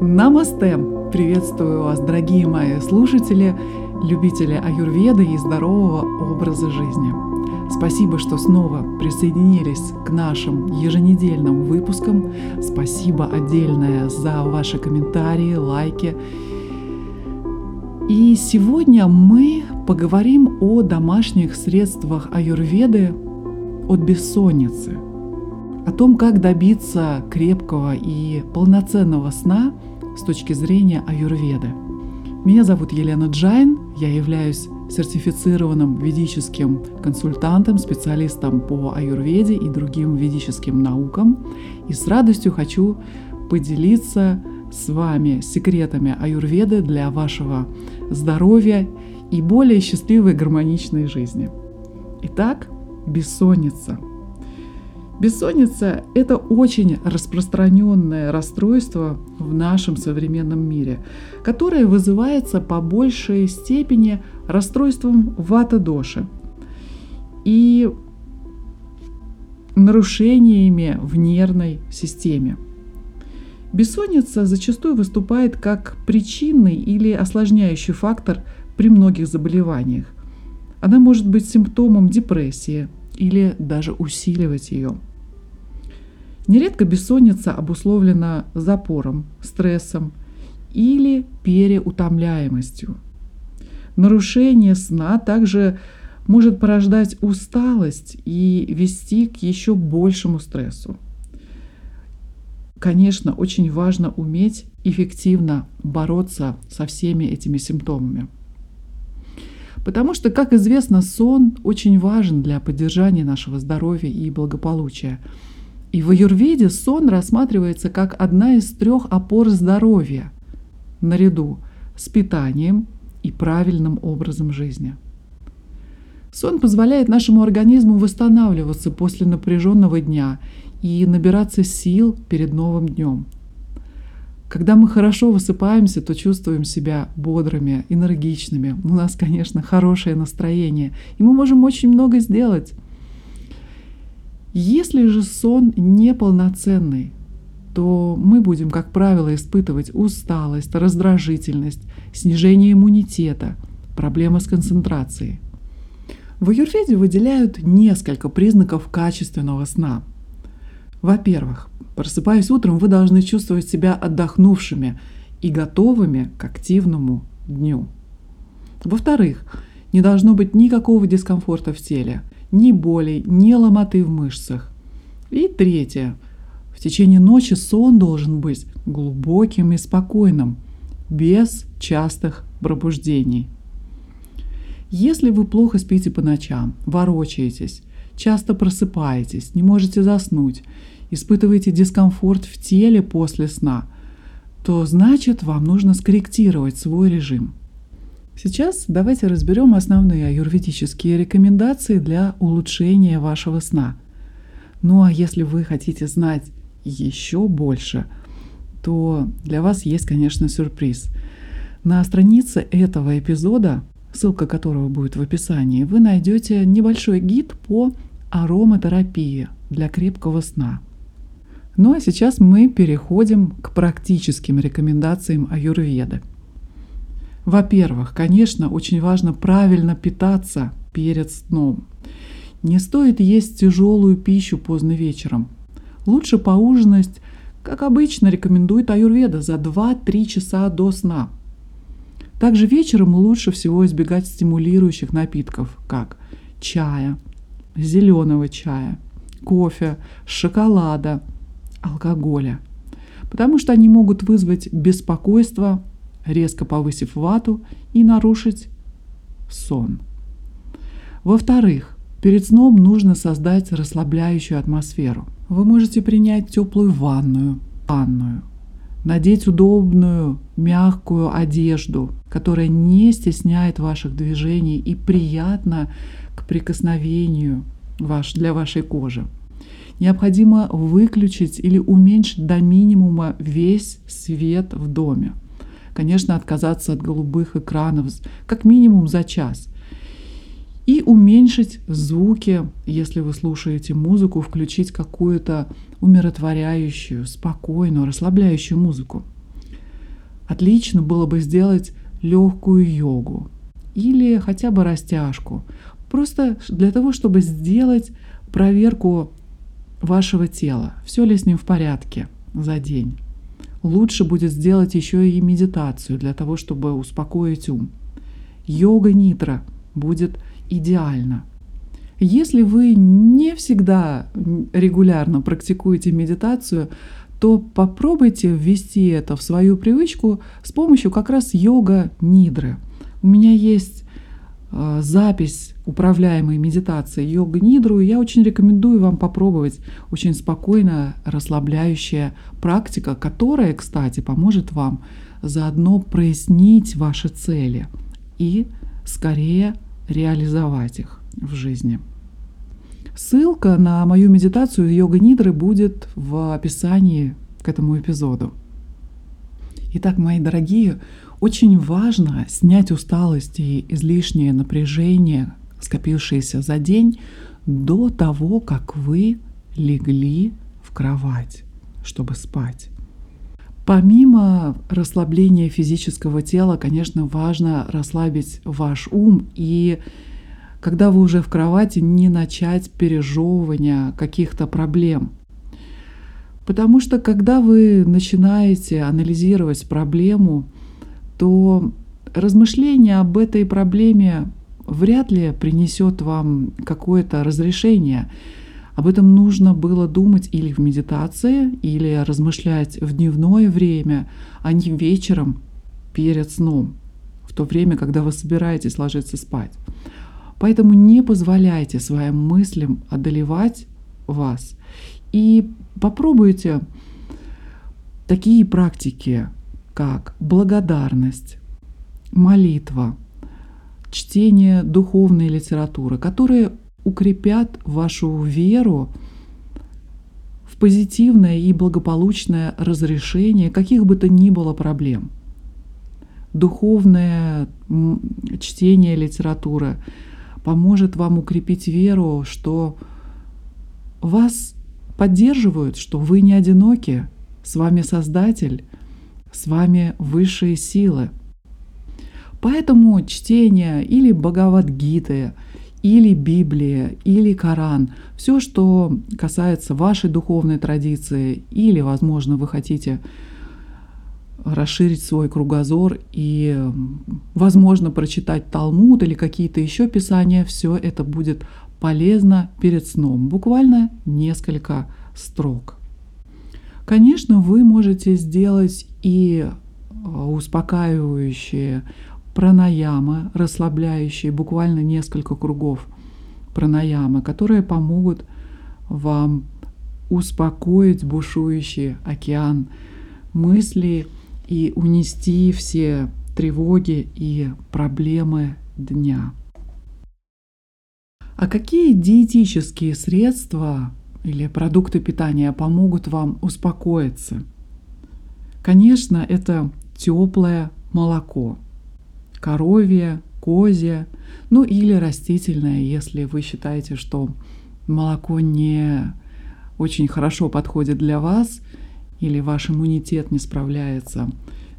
Намасте! Приветствую вас, дорогие мои слушатели, любители аюрведы и здорового образа жизни. Спасибо, что снова присоединились к нашим еженедельным выпускам. Спасибо отдельное за ваши комментарии, лайки. И сегодня мы поговорим о домашних средствах аюрведы от бессонницы, о том, как добиться крепкого и полноценного сна – с точки зрения аюрведы. Меня зовут Елена Джайн, я являюсь сертифицированным ведическим консультантом, специалистом по аюрведе и другим ведическим наукам. И с радостью хочу поделиться с вами секретами аюрведы для вашего здоровья и более счастливой гармоничной жизни. Итак, бессонница – Бессонница – это очень распространенное расстройство в нашем современном мире, которое вызывается по большей степени расстройством вата-доши и нарушениями в нервной системе. Бессонница зачастую выступает как причинный или осложняющий фактор при многих заболеваниях. Она может быть симптомом депрессии или даже усиливать ее – Нередко бессонница обусловлена запором, стрессом или переутомляемостью. Нарушение сна также может порождать усталость и вести к еще большему стрессу. Конечно, очень важно уметь эффективно бороться со всеми этими симптомами. Потому что, как известно, сон очень важен для поддержания нашего здоровья и благополучия – и в аюрведе сон рассматривается как одна из трех опор здоровья, наряду с питанием и правильным образом жизни. Сон позволяет нашему организму восстанавливаться после напряженного дня и набираться сил перед новым днем. Когда мы хорошо высыпаемся, то чувствуем себя бодрыми, энергичными. У нас, конечно, хорошее настроение, и мы можем очень много сделать. Если же сон неполноценный, то мы будем, как правило, испытывать усталость, раздражительность, снижение иммунитета, проблемы с концентрацией. В аюрведе выделяют несколько признаков качественного сна. Во-первых, просыпаясь утром, вы должны чувствовать себя отдохнувшими и готовыми к активному дню. Во-вторых, не должно быть никакого дискомфорта в теле – ни болей, ни ломоты в мышцах. И третье. В течение ночи сон должен быть глубоким и спокойным, без частых пробуждений. Если вы плохо спите по ночам, ворочаетесь, часто просыпаетесь, не можете заснуть, испытываете дискомфорт в теле после сна, то значит вам нужно скорректировать свой режим – Сейчас давайте разберем основные аюрведические рекомендации для улучшения вашего сна. Ну а если вы хотите знать еще больше, то для вас есть, конечно, сюрприз. На странице этого эпизода, ссылка которого будет в описании, вы найдете небольшой гид по ароматерапии для крепкого сна. Ну а сейчас мы переходим к практическим рекомендациям аюрведы. Во-первых, конечно, очень важно правильно питаться перед сном. Не стоит есть тяжелую пищу поздно вечером. Лучше поужинать, как обычно рекомендует аюрведа, за 2-3 часа до сна. Также вечером лучше всего избегать стимулирующих напитков, как чая, зеленого чая, кофе, шоколада, алкоголя, потому что они могут вызвать беспокойство, резко повысив вату и нарушить сон. Во-вторых, перед сном нужно создать расслабляющую атмосферу. Вы можете принять теплую ванную, ванную, надеть удобную, мягкую одежду, которая не стесняет ваших движений и приятна к прикосновению ваш, для вашей кожи. Необходимо выключить или уменьшить до минимума весь свет в доме конечно, отказаться от голубых экранов как минимум за час. И уменьшить звуки, если вы слушаете музыку, включить какую-то умиротворяющую, спокойную, расслабляющую музыку. отлично было бы сделать легкую йогу или хотя бы растяжку. Просто для того, чтобы сделать проверку вашего тела, все ли с ним в порядке за день. Лучше будет сделать еще и медитацию для того, чтобы успокоить ум. Йога нитра будет идеально. Если вы не всегда регулярно практикуете медитацию, то попробуйте ввести это в свою привычку с помощью как раз йога нидры. У меня есть запись управляемой медитации йога нидру, я очень рекомендую вам попробовать. Очень спокойная, расслабляющая практика, которая, кстати, поможет вам заодно прояснить ваши цели и скорее реализовать их в жизни. Ссылка на мою медитацию йога нидры будет в описании к этому эпизоду. Итак, мои дорогие, очень важно снять усталость и излишнее напряжение, скопившееся за день, до того, как вы легли в кровать, чтобы спать. Помимо расслабления физического тела, конечно, важно расслабить ваш ум и когда вы уже в кровати, не начать пережевывание каких-то проблем. Потому что когда вы начинаете анализировать проблему, то размышление об этой проблеме вряд ли принесет вам какое-то разрешение. Об этом нужно было думать или в медитации, или размышлять в дневное время, а не вечером перед сном, в то время, когда вы собираетесь ложиться спать. Поэтому не позволяйте своим мыслям одолевать вас. И попробуйте такие практики, как благодарность, молитва, чтение духовной литературы, которые укрепят вашу веру в позитивное и благополучное разрешение каких бы то ни было проблем. Духовное чтение литературы поможет вам укрепить веру, что вас поддерживают, что вы не одиноки, с вами Создатель, с вами высшие силы. Поэтому чтение или Бхагавадгиты, или Библия, или Коран, все, что касается вашей духовной традиции, или, возможно, вы хотите расширить свой кругозор и, возможно, прочитать Талмуд или какие-то еще писания, все это будет полезно перед сном. Буквально несколько строк. Конечно, вы можете сделать и а, успокаивающие пранаямы, расслабляющие буквально несколько кругов пранаямы, которые помогут вам успокоить бушующий океан мыслей и унести все тревоги и проблемы дня. А какие диетические средства или продукты питания помогут вам успокоиться? Конечно, это теплое молоко, коровье, козье, ну или растительное, если вы считаете, что молоко не очень хорошо подходит для вас – или ваш иммунитет не справляется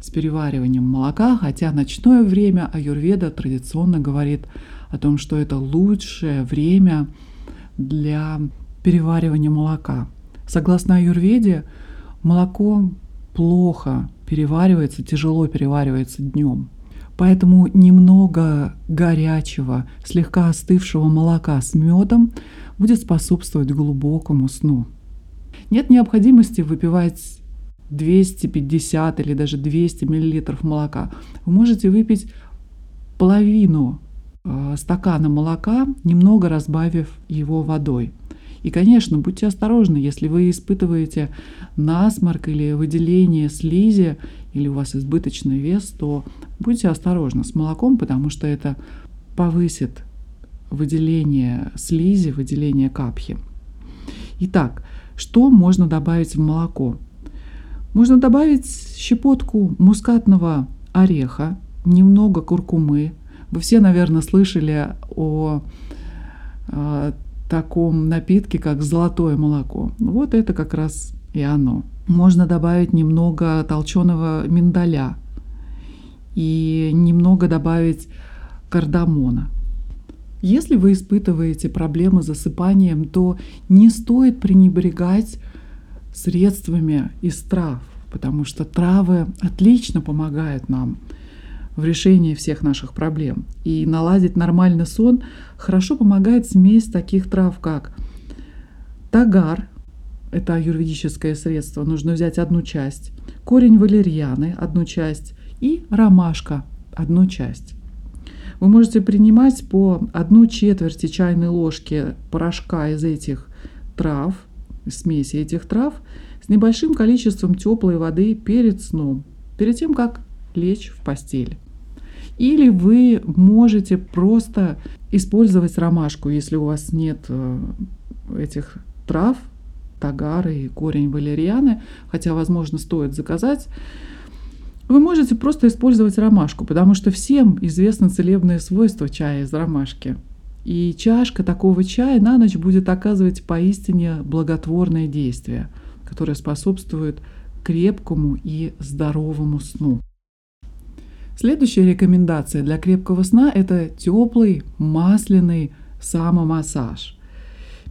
с перевариванием молока, хотя ночное время аюрведа традиционно говорит о том, что это лучшее время для переваривания молока. Согласно аюрведе, молоко плохо переваривается, тяжело переваривается днем. Поэтому немного горячего, слегка остывшего молока с медом будет способствовать глубокому сну. Нет необходимости выпивать 250 или даже 200 миллилитров молока. Вы можете выпить половину э, стакана молока, немного разбавив его водой. И, конечно, будьте осторожны, если вы испытываете насморк или выделение слизи, или у вас избыточный вес, то будьте осторожны с молоком, потому что это повысит выделение слизи, выделение капхи. Итак, что можно добавить в молоко? Можно добавить щепотку мускатного ореха, немного куркумы. Вы все, наверное, слышали о, о таком напитке, как золотое молоко. Вот это как раз и оно. Можно добавить немного толченого миндаля, и немного добавить кардамона. Если вы испытываете проблемы с засыпанием, то не стоит пренебрегать средствами из трав, потому что травы отлично помогают нам в решении всех наших проблем. И наладить нормальный сон хорошо помогает смесь таких трав, как тагар, это аюрведическое средство, нужно взять одну часть, корень валерьяны, одну часть, и ромашка, одну часть. Вы можете принимать по одну четверти чайной ложки порошка из этих трав, смеси этих трав, с небольшим количеством теплой воды перед сном, перед тем, как лечь в постель. Или вы можете просто использовать ромашку, если у вас нет э, этих трав, тагары и корень валерьяны, хотя, возможно, стоит заказать. Вы можете просто использовать ромашку, потому что всем известны целебные свойства чая из ромашки. И чашка такого чая на ночь будет оказывать поистине благотворное действие, которое способствует крепкому и здоровому сну. Следующая рекомендация для крепкого сна – это теплый масляный самомассаж.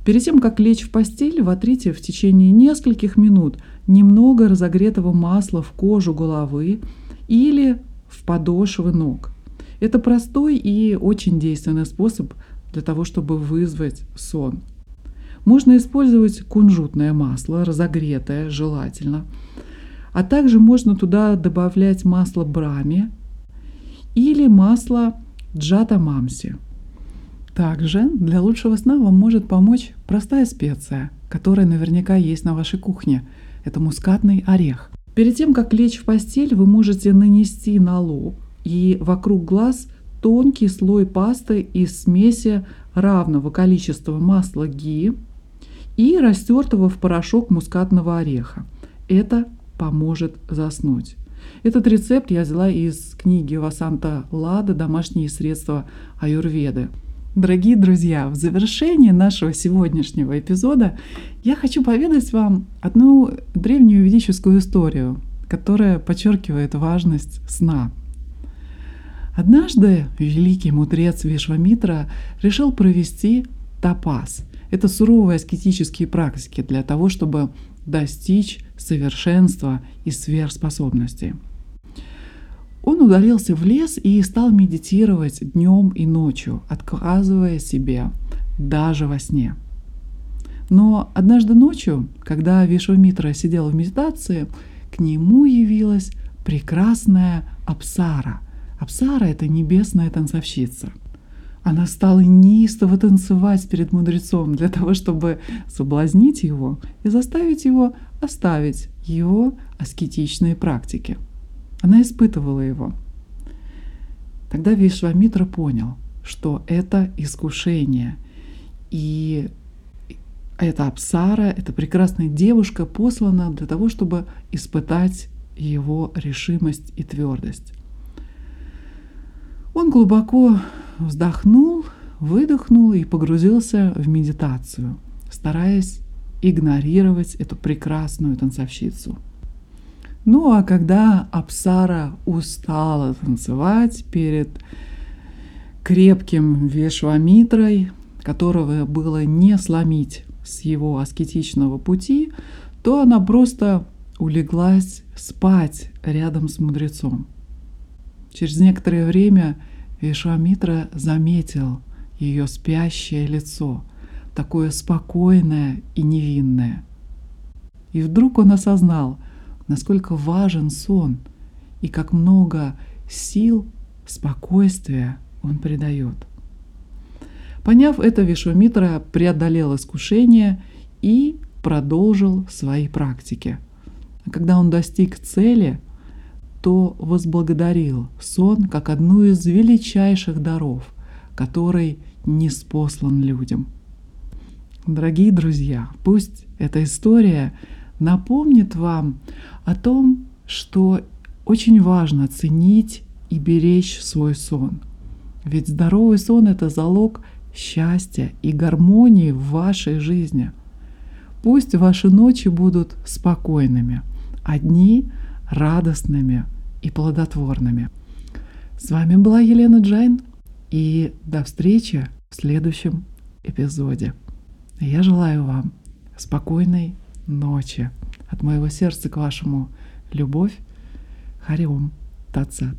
Перед тем, как лечь в постель, вотрите в течение нескольких минут немного разогретого масла в кожу головы или в подошвы ног. Это простой и очень действенный способ для того, чтобы вызвать сон. Можно использовать кунжутное масло, разогретое желательно, а также можно туда добавлять масло брами или масло джата мамси – также для лучшего сна вам может помочь простая специя, которая наверняка есть на вашей кухне. Это мускатный орех. Перед тем, как лечь в постель, вы можете нанести на лоб и вокруг глаз тонкий слой пасты из смеси равного количества масла ги и растертого в порошок мускатного ореха. Это поможет заснуть. Этот рецепт я взяла из книги Васанта Лада «Домашние средства аюрведы». Дорогие друзья, в завершении нашего сегодняшнего эпизода я хочу поведать вам одну древнюю ведическую историю, которая подчеркивает важность сна. Однажды великий мудрец Вишвамитра решил провести тапас. Это суровые аскетические практики для того, чтобы достичь совершенства и сверхспособностей. Он удалился в лес и стал медитировать днем и ночью, отказывая себе даже во сне. Но однажды ночью, когда Вишвамитра сидел в медитации, к нему явилась прекрасная Апсара. Апсара — это небесная танцовщица. Она стала неистово танцевать перед мудрецом для того, чтобы соблазнить его и заставить его оставить его аскетичные практики — она испытывала его. Тогда Вишвамитра понял, что это искушение. И эта Апсара, эта прекрасная девушка послана для того, чтобы испытать его решимость и твердость. Он глубоко вздохнул, выдохнул и погрузился в медитацию, стараясь игнорировать эту прекрасную танцовщицу – ну а когда Апсара устала танцевать перед крепким Вешвамитрой, которого было не сломить с его аскетичного пути, то она просто улеглась спать рядом с мудрецом. Через некоторое время Вишвамитра заметил ее спящее лицо, такое спокойное и невинное. И вдруг он осознал, насколько важен сон и как много сил, спокойствия он придает. Поняв это, Вишвамитра преодолел искушение и продолжил свои практики. Когда он достиг цели, то возблагодарил сон как одну из величайших даров, который не спослан людям. Дорогие друзья, пусть эта история напомнит вам о том, что очень важно ценить и беречь свой сон. Ведь здоровый сон – это залог счастья и гармонии в вашей жизни. Пусть ваши ночи будут спокойными, а дни радостными и плодотворными. С вами была Елена Джайн, и до встречи в следующем эпизоде. Я желаю вам спокойной ночи. От моего сердца к вашему любовь. Хари Ом Тат Сат.